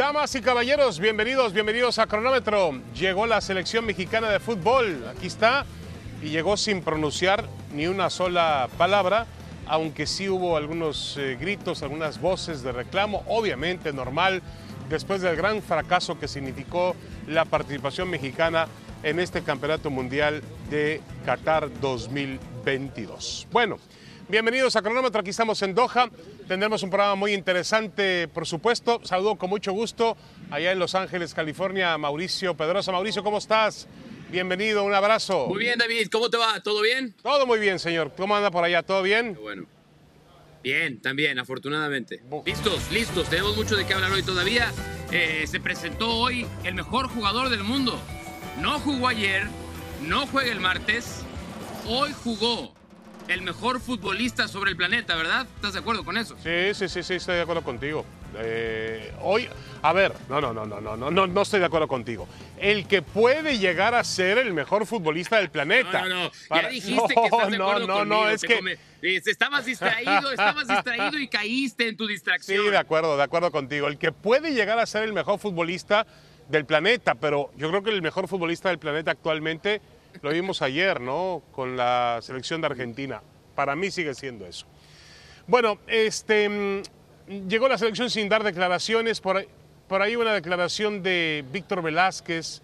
Damas y caballeros, bienvenidos, bienvenidos a Cronómetro. Llegó la selección mexicana de fútbol, aquí está, y llegó sin pronunciar ni una sola palabra, aunque sí hubo algunos eh, gritos, algunas voces de reclamo, obviamente normal, después del gran fracaso que significó la participación mexicana en este Campeonato Mundial de Qatar 2022. Bueno, bienvenidos a Cronómetro, aquí estamos en Doha. Tendremos un programa muy interesante, por supuesto. Saludo con mucho gusto allá en Los Ángeles, California, a Mauricio Pedrosa. Mauricio, ¿cómo estás? Bienvenido, un abrazo. Muy bien, David, ¿cómo te va? ¿Todo bien? Todo muy bien, señor. ¿Cómo anda por allá? ¿Todo bien? Bueno. Bien, también, afortunadamente. Listos, listos. Tenemos mucho de qué hablar hoy todavía. Eh, se presentó hoy el mejor jugador del mundo. No jugó ayer, no juega el martes. Hoy jugó el mejor futbolista sobre el planeta, ¿verdad? ¿Estás de acuerdo con eso? Sí, sí, sí, sí, estoy de acuerdo contigo. Eh, hoy, a ver, no, no, no, no, no, no, no no estoy de acuerdo contigo. El que puede llegar a ser el mejor futbolista del planeta. No, no, no. Para... Ya dijiste no, que estás de acuerdo no, no, conmigo. No, es que come... estabas distraído, estabas distraído y caíste en tu distracción. Sí, de acuerdo, de acuerdo contigo. El que puede llegar a ser el mejor futbolista del planeta, pero yo creo que el mejor futbolista del planeta actualmente lo vimos ayer, ¿no? Con la selección de Argentina. Para mí sigue siendo eso. Bueno, este mm, llegó la selección sin dar declaraciones. Por ahí, una declaración de Víctor Velázquez,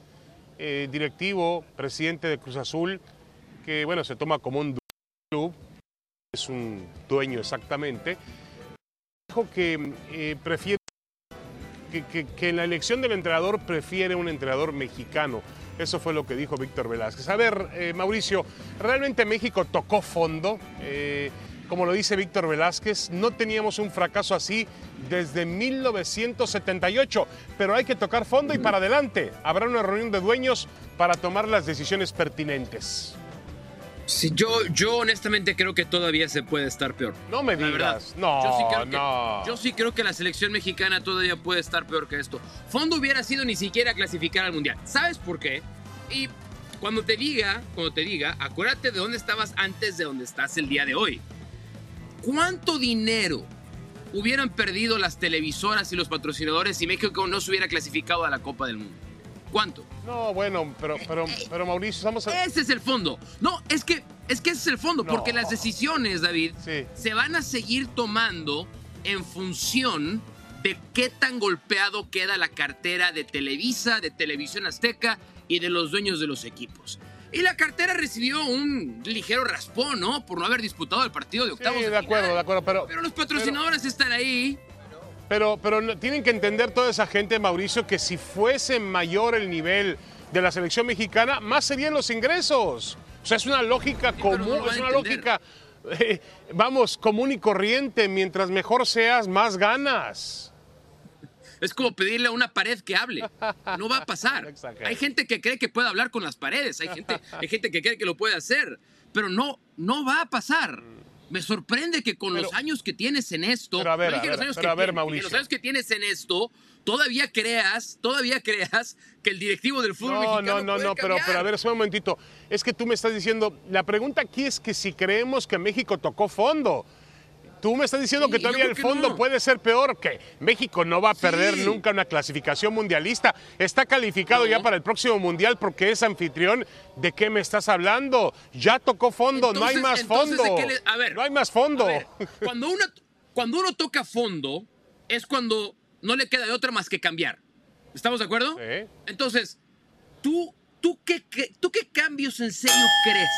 eh, directivo, presidente de Cruz Azul, que bueno, se toma como un club, es un dueño exactamente dijo que eh, prefiere que, que- que en la elección del entrenador prefiere un entrenador mexicano. Eso fue lo que dijo Víctor Velázquez. A ver, eh, Mauricio, ¿realmente México tocó fondo? Eh, como lo dice Víctor Velázquez, no teníamos un fracaso así desde 1978, pero hay que tocar fondo y para adelante. Habrá una reunión de dueños para tomar las decisiones pertinentes. Sí, yo, yo honestamente creo que todavía se puede estar peor. No me La verdad. digas. No, yo sí creo que, no. Yo sí creo que la selección mexicana todavía puede estar peor que esto. Fondo hubiera sido ni siquiera clasificar al mundial. ¿Sabes por qué? Y cuando te diga, cuando te diga, acuérdate de dónde estabas antes de donde estás el día de hoy. ¿Cuánto dinero hubieran perdido las televisoras y los patrocinadores si México no se hubiera clasificado a la Copa del Mundo? ¿Cuánto? No, bueno, pero, pero, pero Mauricio, estamos... a- Ese es el fondo. No, es que, es que ese es el fondo, No. porque las decisiones, David, Sí. se van a seguir tomando en función de qué tan golpeado queda la cartera de Televisa, de Televisión Azteca y de los dueños de los equipos. Y la cartera recibió un ligero raspón, ¿no? Por no haber disputado el partido de Sí, octavos. de acuerdo, final. de acuerdo, pero... Pero los patrocinadores están ahí. Pero, pero tienen que entender toda esa gente, Mauricio, que si fuese mayor el nivel de la selección mexicana, más serían los ingresos. O sea, es una lógica común, es una lógica, eh, vamos, común y corriente. Mientras mejor seas, más ganas. Es como pedirle a una pared que hable. No va a pasar. Hay gente que cree que puede hablar con las paredes. Hay gente, hay gente que cree que lo puede hacer. Pero no, no va a pasar. Me sorprende que con Pero- los años que tienes en esto. Pero a ver, no dije a los ver, años pero que a ver, tienes, dije Mauricio. los años que tienes en esto, todavía creas, todavía creas que el directivo del fútbol No, mexicano no, no, puede no, pero, cambiar. pero a ver, un momentito. Es que tú me estás diciendo, la pregunta aquí es que si creemos que México tocó fondo. Tú me estás diciendo Sí, que todavía el fondo no. puede ser peor, que México no va a perder Sí. nunca una clasificación mundialista. Está calificado No. ya para el próximo mundial porque es anfitrión. ¿De qué me estás hablando? Ya tocó fondo, no hay más entonces, fondo. ¿de qué le- a ver, no hay más fondo. A ver, cuando, uno, cuando uno toca fondo, es cuando no le queda de otra más que cambiar. ¿Estamos de acuerdo? Sí. Entonces, ¿tú, tú, qué, qué- ¿tú qué cambios en serio crees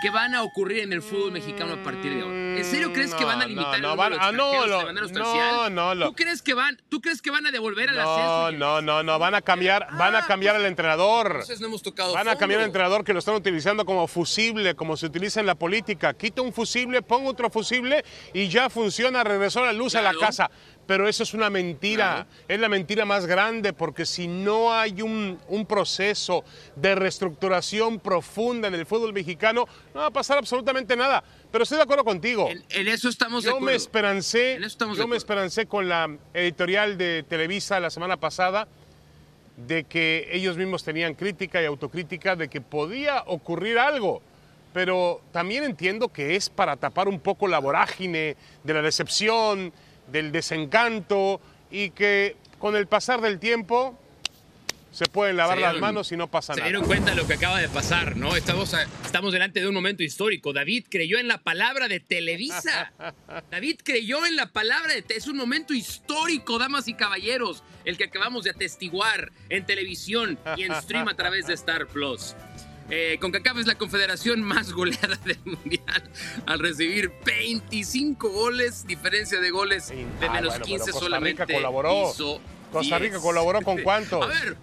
que van a ocurrir en el fútbol mexicano a partir de ahora? ¿En serio crees que van a No, limitar no, el van- ah, no, lo- de manera no, sustancial? no, lo- ¿Tú crees que van, tú crees que van a devolver al No, ascenso? no, no, no, van a cambiar, van a Ah, cambiar al entrenador. Entonces no hemos tocado Van a cambiar el entrenador que lo están utilizando como fusible, como se utiliza en la política. Quita un fusible, ponga otro fusible y ya funciona, regresó la luz a la casa. Pero eso es una mentira, es la mentira más grande porque si no hay un, un proceso de reestructuración profunda en el fútbol mexicano, no va a pasar absolutamente nada. Pero estoy de acuerdo contigo. En, en eso estamos de Yo acuerdo. me esperancé, En eso estamos de yo me esperancé con la editorial de Televisa la semana pasada de que ellos mismos tenían crítica y autocrítica de que podía ocurrir algo. Pero también entiendo que es para tapar un poco la vorágine de la decepción, del desencanto y que con el pasar del tiempo se pueden lavar Se las manos y no pasa Se nada. dieron cuenta de lo que acaba de pasar, ¿no? Estamos, estamos delante de un momento histórico. David creyó en la palabra de Televisa. David creyó en la palabra de... Es un momento histórico, damas y caballeros, el que acabamos de atestiguar en televisión y en stream a través de Star Plus. Eh, CONCACAF es la confederación más goleada del mundial al recibir 25 goles, diferencia de goles de Ah, menos bueno, 15 pero Costa solamente. Rica colaboró. hizo Costa Rica 10. colaboró con cuántos? A ver,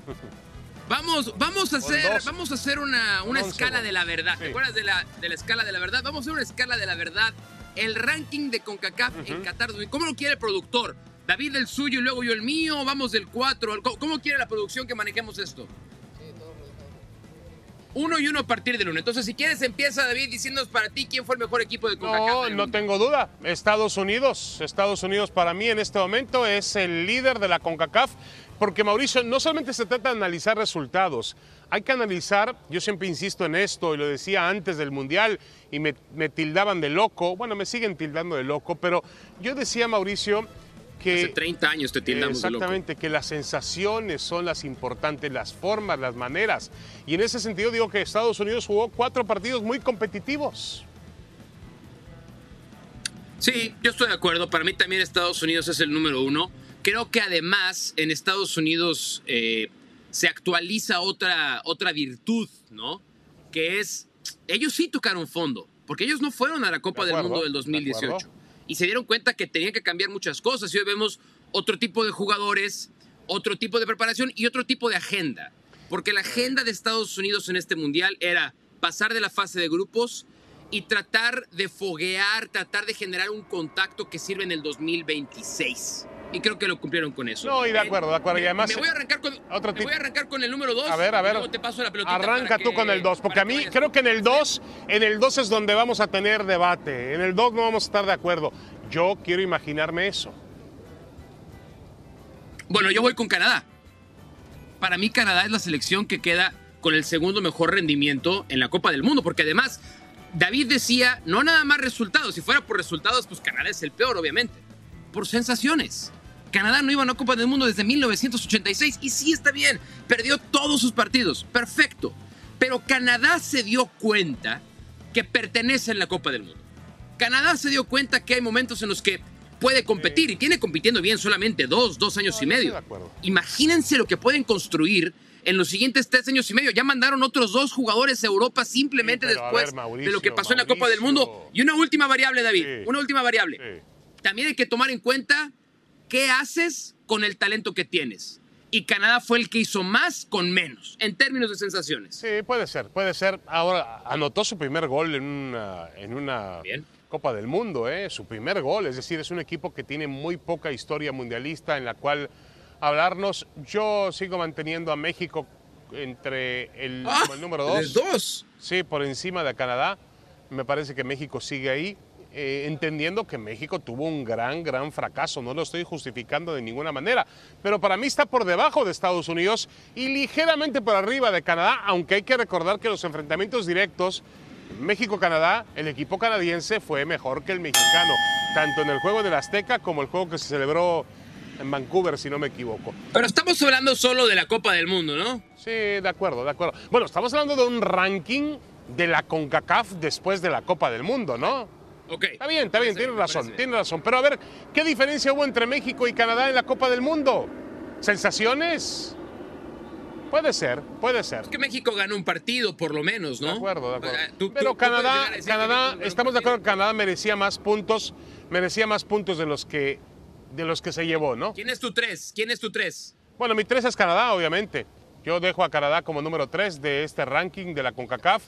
Vamos, vamos a hacer, vamos a hacer una, una escala de la verdad. Sí. ¿Te acuerdas de la, de la escala de la verdad? Vamos a hacer una escala de la verdad. El ranking de CONCACAF en Qatar. ¿Cómo lo quiere el productor? David el suyo y luego yo el mío. Vamos del 4. ¿Cómo, cómo quiere la producción que manejemos esto? Uno y uno a partir del uno. Entonces, si quieres, empieza David diciéndonos para ti quién fue el mejor equipo de CONCACAF. No, no tengo duda. Estados Unidos. Estados Unidos para mí en este momento es el líder de la CONCACAF. Porque Mauricio, no solamente se trata de analizar resultados, hay que analizar, yo siempre insisto en esto y lo decía antes del Mundial y me, me tildaban de loco, bueno, me siguen tildando de loco, pero yo decía, Mauricio, que... Hace 30 años te tildamos de loco. Exactamente, que las sensaciones son las importantes, las formas, las maneras. Y en ese sentido digo que Estados Unidos jugó cuatro partidos muy competitivos. Sí, yo estoy de acuerdo. Para mí también Estados Unidos es el número uno. Creo que además en Estados Unidos eh, se actualiza otra, otra virtud, ¿no? Que es, ellos sí tocaron fondo, porque ellos no fueron a la Copa De del acuerdo, Mundo del de 2018. acuerdo. Y se dieron cuenta que tenían que cambiar muchas cosas. Y hoy vemos otro tipo de jugadores, otro tipo de preparación y otro tipo de agenda. Porque la agenda de Estados Unidos en este mundial era pasar de la fase de grupos y tratar de foguear, tratar de generar un contacto que sirve en el 2026. Y creo que lo cumplieron con eso. No, y de acuerdo, de acuerdo. Y además- me voy a arrancar con, Otro me voy a arrancar con el número 2. A ver, a ver. Luego te paso la pelotita Arranca tú que- con el 2, porque a mí vayas creo que en el 2, en el 2 es donde vamos a tener debate. En el 2 no vamos a estar de acuerdo. Yo quiero imaginarme eso. Bueno, yo voy con Canadá. Para mí Canadá es la selección que queda con el segundo mejor rendimiento en la Copa del Mundo, porque además David decía, no nada más resultados, si fuera por resultados, pues Canadá es el peor, obviamente, por sensaciones. Canadá no iba a una Copa del Mundo desde 1986 y sí está bien, perdió todos sus partidos, perfecto. Pero Canadá se dio cuenta que pertenece en la Copa del Mundo. Canadá se dio cuenta que hay momentos en los que puede competir y tiene compitiendo bien solamente dos, dos años No, y medio. Imagínense lo que pueden construir en los siguientes tres años y medio. Ya mandaron otros dos jugadores a Europa simplemente Sí, después ver, Mauricio, de lo que pasó en la Copa del. Mundo. Y una última variable, David. Sí. Una última variable. Sí. También hay que tomar en cuenta qué haces con el talento que tienes. Y Canadá fue el que hizo más con menos, en términos de sensaciones. Sí, puede ser, puede ser. Ahora, anotó su primer gol en una, en una Bien. Copa del Mundo, ¿eh? su primer gol. Es decir, es un equipo que tiene muy poca historia mundialista en la cual hablarnos. Yo sigo manteniendo a México entre el, Ah, el número dos. ¿les dos. Sí, por encima de Canadá. Me parece que México sigue ahí, eh, entendiendo que México tuvo un gran, gran fracaso. No lo estoy justificando de ninguna manera. Pero para mí está por debajo de Estados Unidos y ligeramente por arriba de Canadá, aunque hay que recordar que los enfrentamientos directos, México-Canadá, el equipo canadiense fue mejor que el mexicano, tanto en el juego del Azteca como el juego que se celebró en Vancouver, si no me equivoco. Pero estamos hablando solo de la Copa del Mundo, ¿no? Sí, de acuerdo, de acuerdo. Bueno, estamos hablando de un ranking de la CONCACAF después de la Copa del Mundo, ¿no? Ok. Está bien, está bien, tienes razón, tienes razón. Pero a ver, ¿qué diferencia hubo entre México y Canadá en la Copa del Mundo? ¿Sensaciones? Puede ser, puede ser. Es que México ganó un partido, por lo menos, ¿no? De acuerdo, de acuerdo. Eh, tú- tú- Pero tú Canadá, que Canadá, estamos de acuerdo que. Canadá merecía más puntos, merecía más puntos de los que, de los que se llevó, ¿no? ¿Quién es tu tres? ¿Quién es tu tres? Bueno, mi tres es Canadá, obviamente. Yo dejo a Canadá como número tres de este ranking de la CONCACAF.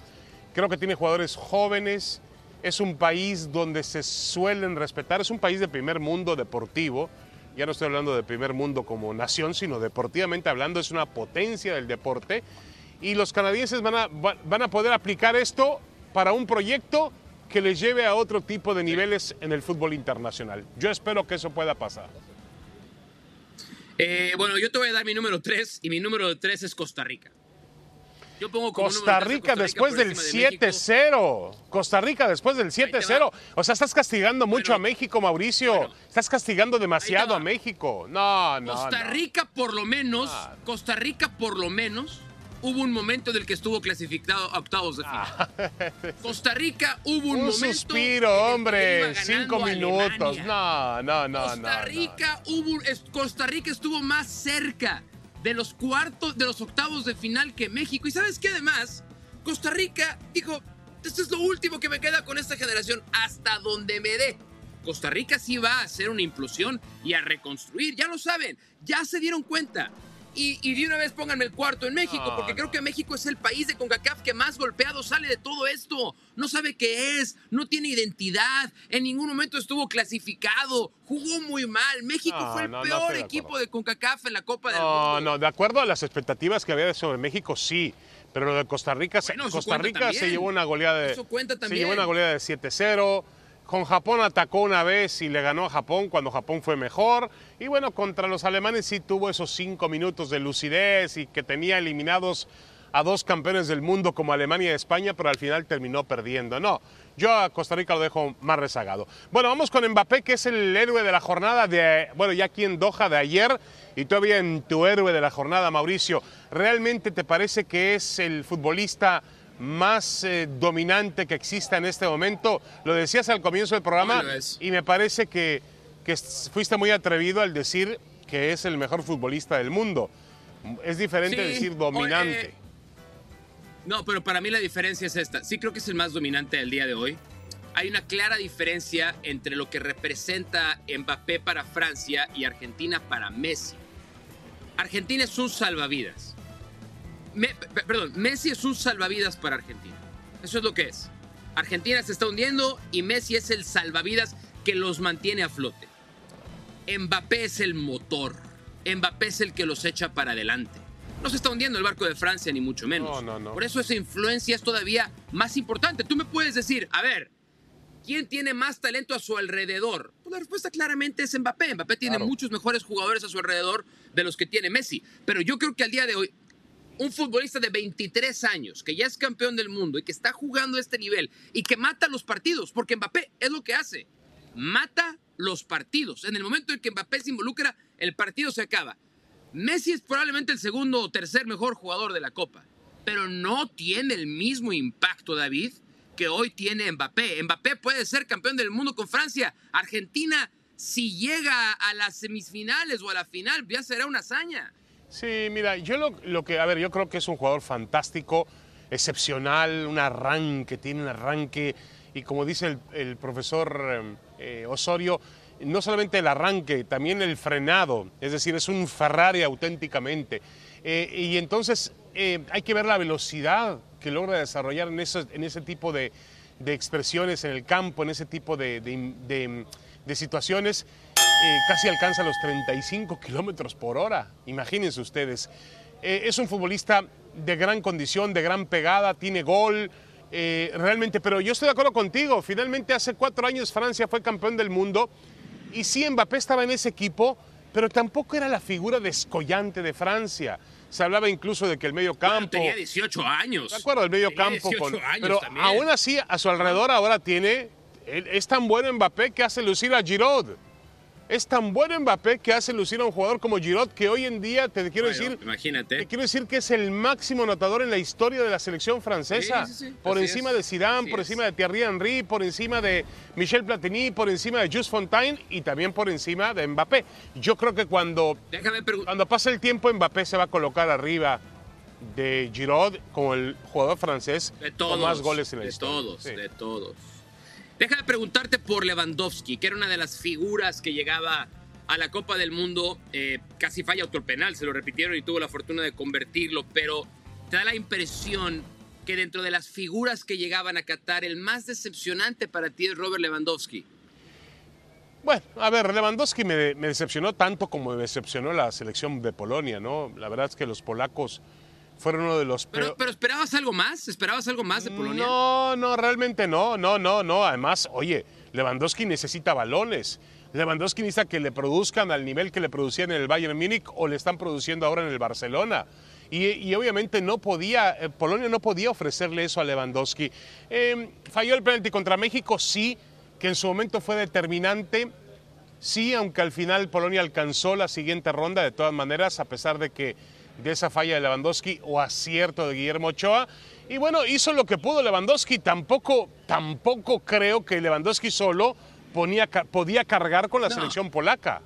Creo que tiene jugadores jóvenes. Es un país donde se suelen respetar. Es un país de primer mundo deportivo. Ya no estoy hablando de primer mundo como nación, sino deportivamente hablando. Es una potencia del deporte. Y los canadienses van a, va- van a poder aplicar esto para un proyecto que les lleve a otro tipo de niveles en el fútbol internacional. Yo espero que eso pueda pasar. Eh, bueno, yo te voy a dar mi número tres y mi número tres es Costa Rica. Yo pongo como Costa Rica Costa después por del encima de México. 7-0. Costa Rica después del te va. 7-0. O sea, estás castigando mucho Bueno, a México, Mauricio. bueno. estás castigando demasiado a México. No, no. Costa no. Rica por lo menos, Ah. Costa Rica por lo menos hubo un momento en el que estuvo clasificado a octavos de final. Costa Rica hubo un, Un momento suspiro, que iba hombre. Cinco minutos. No, no, no, Costa no, no. Rica hubo Costa Rica estuvo más cerca de los cuartos de los octavos de final que México y sabes qué además Costa Rica dijo esto es lo último que me queda con esta generación hasta donde me dé Costa Rica sí va a hacer una implosión y a reconstruir ya lo saben ya se dieron cuenta y, y de una vez pónganme el cuarto en México, No, porque no. creo que México es el país de CONCACAF que más golpeado sale de todo esto. No sabe qué es, no tiene identidad, en ningún momento estuvo clasificado, jugó muy mal. México No, fue el no, no peor equipo de CONCACAF en la Copa del No, Mundo. no, de acuerdo a las expectativas que había sobre México, sí. Pero lo de Costa Rica, se- Bueno, Costa Rica se llevó una goleada de. Eso cuenta Se también. llevó una goleada de 7-0. Con Japón atacó una vez y le ganó a Japón cuando Japón fue mejor. Y bueno, contra los alemanes sí tuvo esos cinco minutos de lucidez y que tenía eliminados a dos campeones del mundo como Alemania y España, pero al final terminó perdiendo. No, yo a Costa Rica lo dejo más rezagado. Bueno, vamos con Mbappé, que es el héroe de la jornada de, bueno, ya aquí en Doha de ayer y todavía en tu héroe de la jornada, Mauricio. ¿Realmente te parece que es el futbolista más eh, dominante que exista en este momento? Lo decías al comienzo del programa y me parece que, que fuiste muy atrevido al decir que es el mejor futbolista del mundo. Es diferente Sí, decir dominante. eh, No, pero para mí la diferencia es esta. Sí creo que es el más dominante del día de hoy. Hay una clara diferencia entre lo que representa Mbappé para Francia y Argentina para Messi. Argentina es un salvavidas. Me- perdón, Messi es un salvavidas para Argentina. Eso es lo que es. Argentina se está hundiendo y Messi es el salvavidas que los mantiene a flote. Mbappé es el motor. Mbappé es el que los echa para adelante. No se está hundiendo el barco de Francia, ni mucho menos. No, no, no. Por eso esa influencia es todavía más importante. Tú me puedes decir, a ver, ¿quién tiene más talento a su alrededor? Pues la respuesta claramente es Mbappé. Mbappé tiene Claro. muchos mejores jugadores a su alrededor de los que tiene Messi. Pero yo creo que al día de hoy, un futbolista de 23 años, que ya es campeón del mundo y que está jugando a este nivel y que mata los partidos, porque Mbappé es lo que hace, mata los partidos. En el momento en que Mbappé se involucra, el partido se acaba. Messi es probablemente el segundo o tercer mejor jugador de la Copa, pero no tiene el mismo impacto, David, que hoy tiene Mbappé. Mbappé puede ser campeón del mundo con Francia. Argentina, si llega a las semifinales o a la final, ya será una hazaña. Sí, mira, yo lo, lo que, a ver, yo creo que es un jugador fantástico, excepcional, un arranque, tiene un arranque, y como dice el, profesor eh, Osorio, no solamente el arranque, también el frenado, es decir, es un Ferrari auténticamente. Eh, y entonces eh, hay que ver la velocidad que logra desarrollar en, en ese tipo de, expresiones en el campo, en ese tipo de situaciones. Eh, casi alcanza los 35 kilómetros por hora, imagínense ustedes. Eh, es un futbolista de gran condición, de gran pegada, tiene gol, eh, realmente, pero yo estoy de acuerdo contigo, finalmente hace cuatro años Francia fue campeón del mundo y sí, Mbappé estaba en ese equipo, pero tampoco era la figura descollante de Francia. Se hablaba incluso de que el medio Bueno, campo... tenía 18 años. De acuerdo, el medio Tenía campo. 18 Con, años pero también. aún así, a su alrededor ahora tiene. Es tan bueno Mbappé que hace lucir a Giroud. Es tan bueno Mbappé que hace lucir a un jugador como Giroud que hoy en día, te quiero Bueno, decir, imagínate. te quiero decir que es el máximo anotador en la historia de la selección francesa. Sí, sí, sí, Por así encima es, de Zidane, así por es. encima de Thierry Henry, por encima de Michel Platini, por encima de Just Fontaine y también por encima de Mbappé. Yo creo que cuando Déjame cuando pase el tiempo, Mbappé se va a colocar arriba de Giroud como el jugador francés De todos. con más goles en la de historia. todos, de todos. Déjame preguntarte por Lewandowski, que era una de las figuras que llegaba a la Copa del Mundo. eh, casi falla otro penal, se lo repitieron y tuvo la fortuna de convertirlo, pero te da la impresión que dentro de las figuras que llegaban a Qatar, el más decepcionante para ti es Robert Lewandowski. Bueno, a ver, Lewandowski me, me decepcionó tanto como me decepcionó la selección de Polonia, ¿no? La verdad es que los polacos fueron uno de los Pero, peor- pero ¿esperabas algo más? ¿Esperabas algo más de Polonia? No, no, realmente no, no, no, no. Además, oye, Lewandowski necesita balones. Lewandowski necesita que le produzcan al nivel que le producían en el Bayern Múnich o le están produciendo ahora en el Barcelona. y, obviamente no podía, eh, Polonia no podía ofrecerle eso a Lewandowski. Em, falló el penalti contra México, sí, que en su momento fue determinante, sí, aunque al final Polonia alcanzó la siguiente ronda, de todas maneras, a pesar de que de esa falla de Lewandowski o acierto de Guillermo Ochoa. Y bueno, hizo lo que pudo Lewandowski, tampoco, tampoco creo que Lewandowski solo ponía, podía cargar con la selección polaca.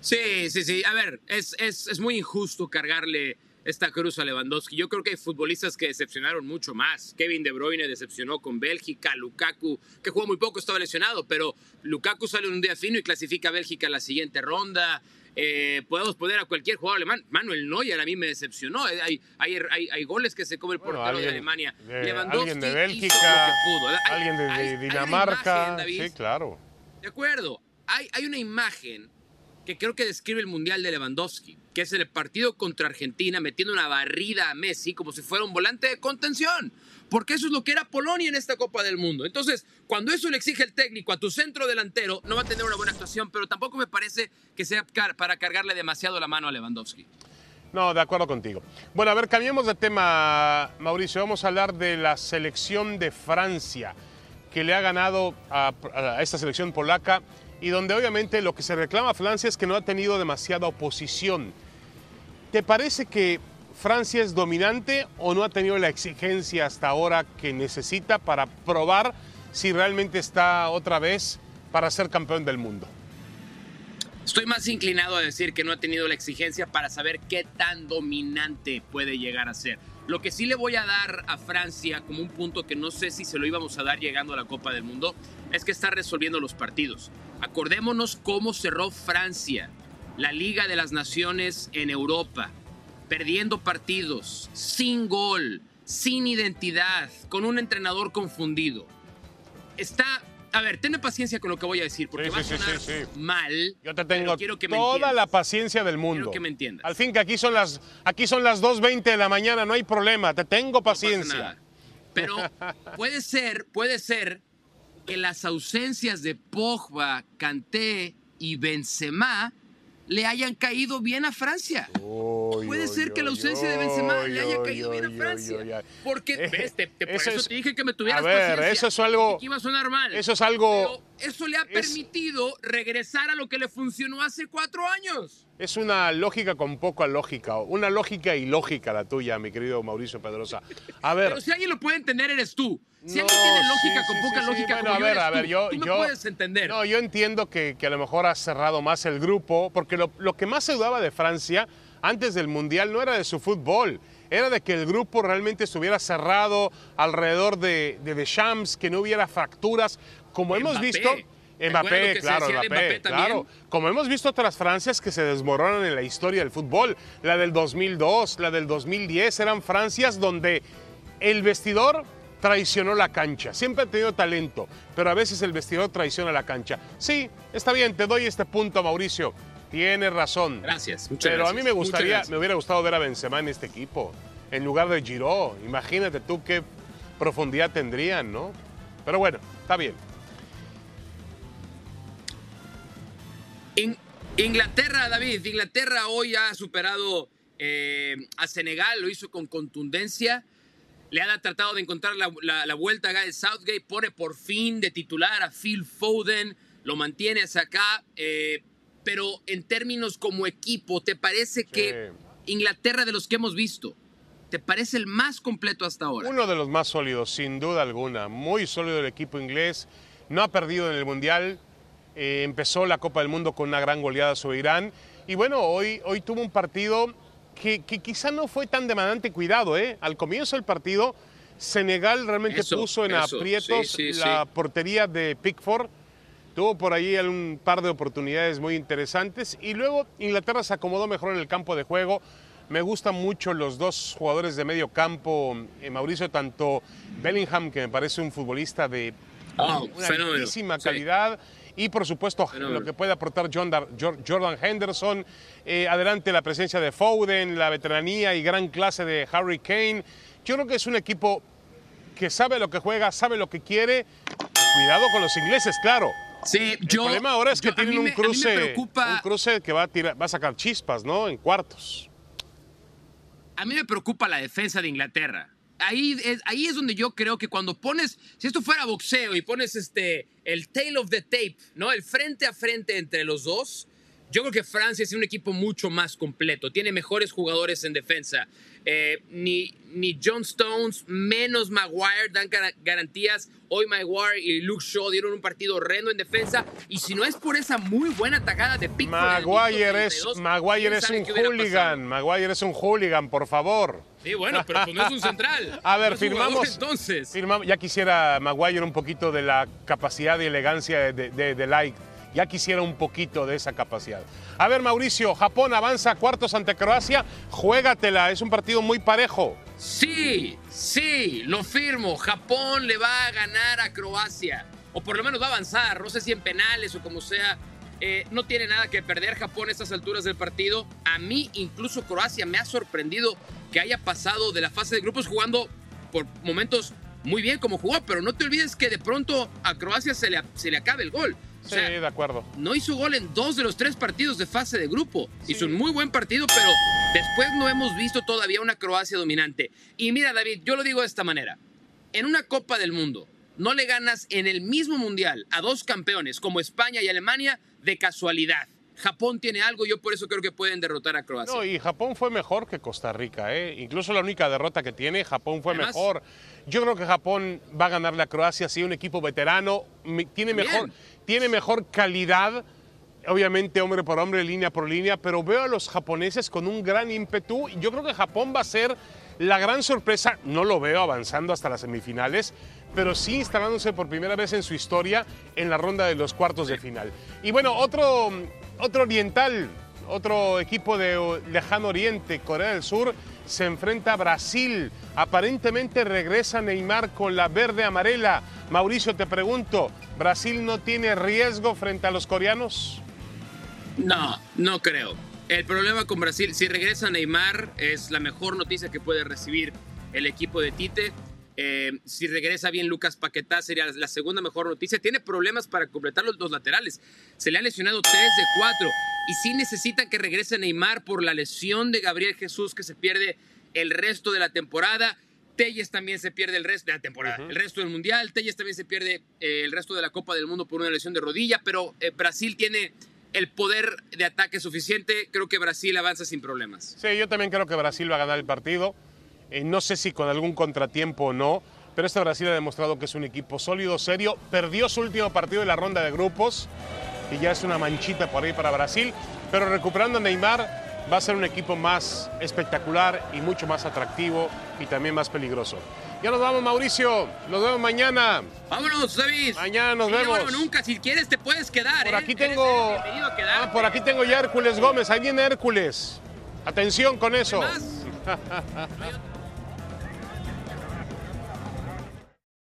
Sí, sí, sí. A ver, es, es, es muy injusto cargarle esta cruz a Lewandowski. Yo creo que hay futbolistas que decepcionaron mucho más. Kevin De Bruyne decepcionó con Bélgica, Lukaku, que jugó muy poco, estaba lesionado, pero Lukaku sale un día fino y clasifica a Bélgica a la siguiente ronda. Eh, podemos poner a cualquier jugador alemán. Manuel Neuer a mí me decepcionó. Hay, hay, hay, goles que se come el portero de Alemania. Lewandowski alguien de Bélgica, alguien de, Dinamarca. sí, claro. De acuerdo. Hay, hay una imagen que creo que describe el Mundial de Lewandowski, que es el partido contra Argentina metiendo una barrida a Messi como si fuera un volante de contención. Porque eso es lo que era Polonia en esta Copa del Mundo. Entonces, cuando eso le exige el técnico a tu centro delantero, no va a tener una buena actuación, pero tampoco me parece que sea para cargarle demasiado la mano a Lewandowski. No, de acuerdo contigo. Bueno, a ver, cambiemos de tema, Mauricio. Vamos a hablar de la selección de Francia, que le ha ganado a, a esta selección polaca y donde obviamente lo que se reclama a Francia es que no ha tenido demasiada oposición. ¿Te parece que Francia es dominante o no ha tenido la exigencia hasta ahora que necesita para probar si realmente está otra vez para ser campeón del mundo? Estoy más inclinado a decir que no ha tenido la exigencia para saber qué tan dominante puede llegar a ser. Lo que sí le voy a dar a Francia como un punto que no sé si se lo íbamos a dar llegando a la Copa del Mundo es que está resolviendo los partidos. Acordémonos cómo cerró Francia la Liga de las Naciones en Europa, perdiendo partidos, sin gol, sin identidad, con un entrenador confundido. Está a ver, ten paciencia con lo que voy a decir, porque va a sonar mal. Yo te tengo toda la paciencia del mundo. Quiero que me entiendas. Al fin que aquí son las, aquí son las 2.20 de la mañana, no hay problema, te tengo paciencia. Pero puede ser, puede ser que las ausencias de Pogba, Kanté y Benzema le hayan caído bien a Francia. Puede ser que la ausencia de Benzema le haya caído bien a Francia. Porque, eh, ves, te, por eso, te dije que me tuvieras a ver, Eso es algo... Que iba a sonar mal. Eso es algo... Pero eso le ha permitido regresar a lo que le funcionó hace cuatro años. Es una lógica con poca lógica, una lógica ilógica la tuya, mi querido Mauricio Pedrosa. A ver... Pero si alguien lo puede entender, eres tú. Si alguien tiene lógica con poca lógica, como a ver, a ver, yo, tú, tú puedes entender. No, yo entiendo que, que, a lo mejor ha cerrado más el grupo, porque lo, lo que más se dudaba de Francia antes del Mundial no era de su fútbol, era de que el grupo realmente estuviera cerrado alrededor de, de Deschamps, que no hubiera fracturas, como hemos visto. Mbappé, claro, Mbappé, claro. Como hemos visto otras Francias que se desmoronan en la historia del fútbol, la del 2002, la del 2010, eran Francias donde el vestidor traicionó la cancha. Siempre ha tenido talento, pero a veces el vestidor traiciona la cancha. Sí, está bien, te doy este punto, Mauricio. Tienes razón. Gracias. pero a mí me gustaría, me hubiera gustado ver a Benzema en este equipo, en lugar de Giroud. Imagínate tú qué profundidad tendrían, ¿no? Pero bueno, está bien. Inglaterra, David, Inglaterra hoy ha superado eh, a Senegal, lo hizo con contundencia. Le ha tratado de encontrar la, vuelta a Guy Southgate, pone por fin de titular a Phil Foden, lo mantiene hacia acá, eh, pero en términos como equipo, ¿te parece que Inglaterra de los que hemos visto, ¿te parece el más completo hasta ahora? Uno de los más sólidos, sin duda alguna, muy sólido el equipo inglés, no ha perdido en el Mundial, eh, empezó la Copa del Mundo con una gran goleada sobre Irán, y bueno, hoy, hoy tuvo un partido que, quizá no fue tan demandante cuidado, ¿eh? Al comienzo del partido, Senegal realmente puso en aprietos la portería de Pickford. Tuvo por ahí un par de oportunidades muy interesantes y luego Inglaterra se acomodó mejor en el campo de juego. Me gustan mucho los dos jugadores de medio campo, eh, Mauricio, tanto Bellingham, que me parece un futbolista de oh, una altísima calidad, y por supuesto lo que puede aportar Jordan Henderson. Eh, adelante la presencia de Foden, la veteranía y gran clase de Harry Kane. Yo creo que es un equipo que sabe lo que juega, sabe lo que quiere. Cuidado con los ingleses, claro. Sí, el problema ahora es que tienen un cruce, un cruce que va a, tirar, va a sacar chispas, ¿no? En cuartos. a mí me preocupa la defensa de Inglaterra. Ahí es, ahí es donde yo creo que cuando pones, si esto fuera boxeo y pones este, el tail of the tape, ¿no? El frente a frente entre los dos, yo creo que Francia es un equipo mucho más completo, tiene mejores jugadores en defensa. Eh, ni, ni John Stones, menos Maguire dan garantías. Hoy Maguire y Luke Shaw dieron un partido horrendo en defensa. Y si no es por esa muy buena tajada de Pickford. Maguire es, Maguire es un hooligan. Maguire es un hooligan, por favor. Sí, bueno, pero pues no es un central. A ver, firmamos. Entonces. Firmamos, ya quisiera Maguire un poquito de la capacidad y elegancia de, de, de Light ya quisiera un poquito de esa capacidad. A ver, Mauricio, Japón avanza a cuartos ante Croacia. Juégatela, es un partido muy parejo. Sí, sí, lo firmo. Japón le va a ganar a Croacia. O por lo menos va a avanzar. No sé si en penales o como sea. Eh, no tiene nada que perder Japón a estas alturas del partido. A mí, incluso Croacia, me ha sorprendido que haya pasado de la fase de grupos jugando por momentos muy bien como jugó, pero no te olvides que de pronto a Croacia se le, se le acabe el gol sí, de acuerdo. No hizo gol en dos de los tres partidos de fase de grupo. Hizo un muy buen partido, pero después no hemos visto todavía una Croacia dominante. Y mira, David, yo lo digo de esta manera. En una Copa del Mundo, no le ganas en el mismo Mundial a dos campeones como España y Alemania de casualidad. Japón tiene algo, yo por eso creo que pueden derrotar a Croacia. No, y Japón fue mejor que Costa Rica, ¿eh? Incluso la única derrota que tiene, Japón fue mejor. Yo creo que Japón va a ganarle a Croacia, sí, un equipo veterano, tiene mejor, tiene mejor calidad, obviamente hombre por hombre, línea por línea, pero veo a los japoneses con un gran ímpetu. Yo creo que Japón va a ser la gran sorpresa, no lo veo avanzando hasta las semifinales, pero sí instalándose por primera vez en su historia en la ronda de los cuartos de final. Y bueno, otro, otro oriental, otro equipo de lejano oriente, Corea del Sur, se enfrenta a Brasil. Aparentemente regresa Neymar con la verde amarela. Mauricio, te pregunto, ¿Brasil no tiene riesgo frente a los coreanos? No, no creo. El problema con Brasil, si regresa Neymar, es la mejor noticia que puede recibir el equipo de Tite. Eh, si regresa bien Lucas Paquetá, sería la segunda mejor noticia. Tiene problemas para completar los dos laterales. Se le han lesionado tres de cuatro. Y sí necesitan que regrese Neymar por la lesión de Gabriel Jesús, que se pierde el resto de la temporada. Telles también se pierde el resto de la temporada, el resto del Mundial. Telles también se pierde eh, el resto de la Copa del Mundo por una lesión de rodilla, pero eh, Brasil tiene el poder de ataque suficiente. Creo que Brasil avanza sin problemas. Sí, yo también creo que Brasil va a ganar el partido. Eh, no sé si con algún contratiempo o no, pero este Brasil ha demostrado que es un equipo sólido, serio. Perdió su último partido en la ronda de grupos y ya es una manchita por ahí para Brasil. Pero recuperando a Neymar, va a ser un equipo más espectacular y mucho más atractivo y también más peligroso. Ya nos vamos, Mauricio. Nos vemos mañana. Vámonos, David. Mañana nos vemos. No, nunca. Si quieres, te puedes quedar. Por ¿eh? aquí tengo. Ah, por aquí tengo ya Hércules Gómez. Ahí viene Hércules. Atención con eso.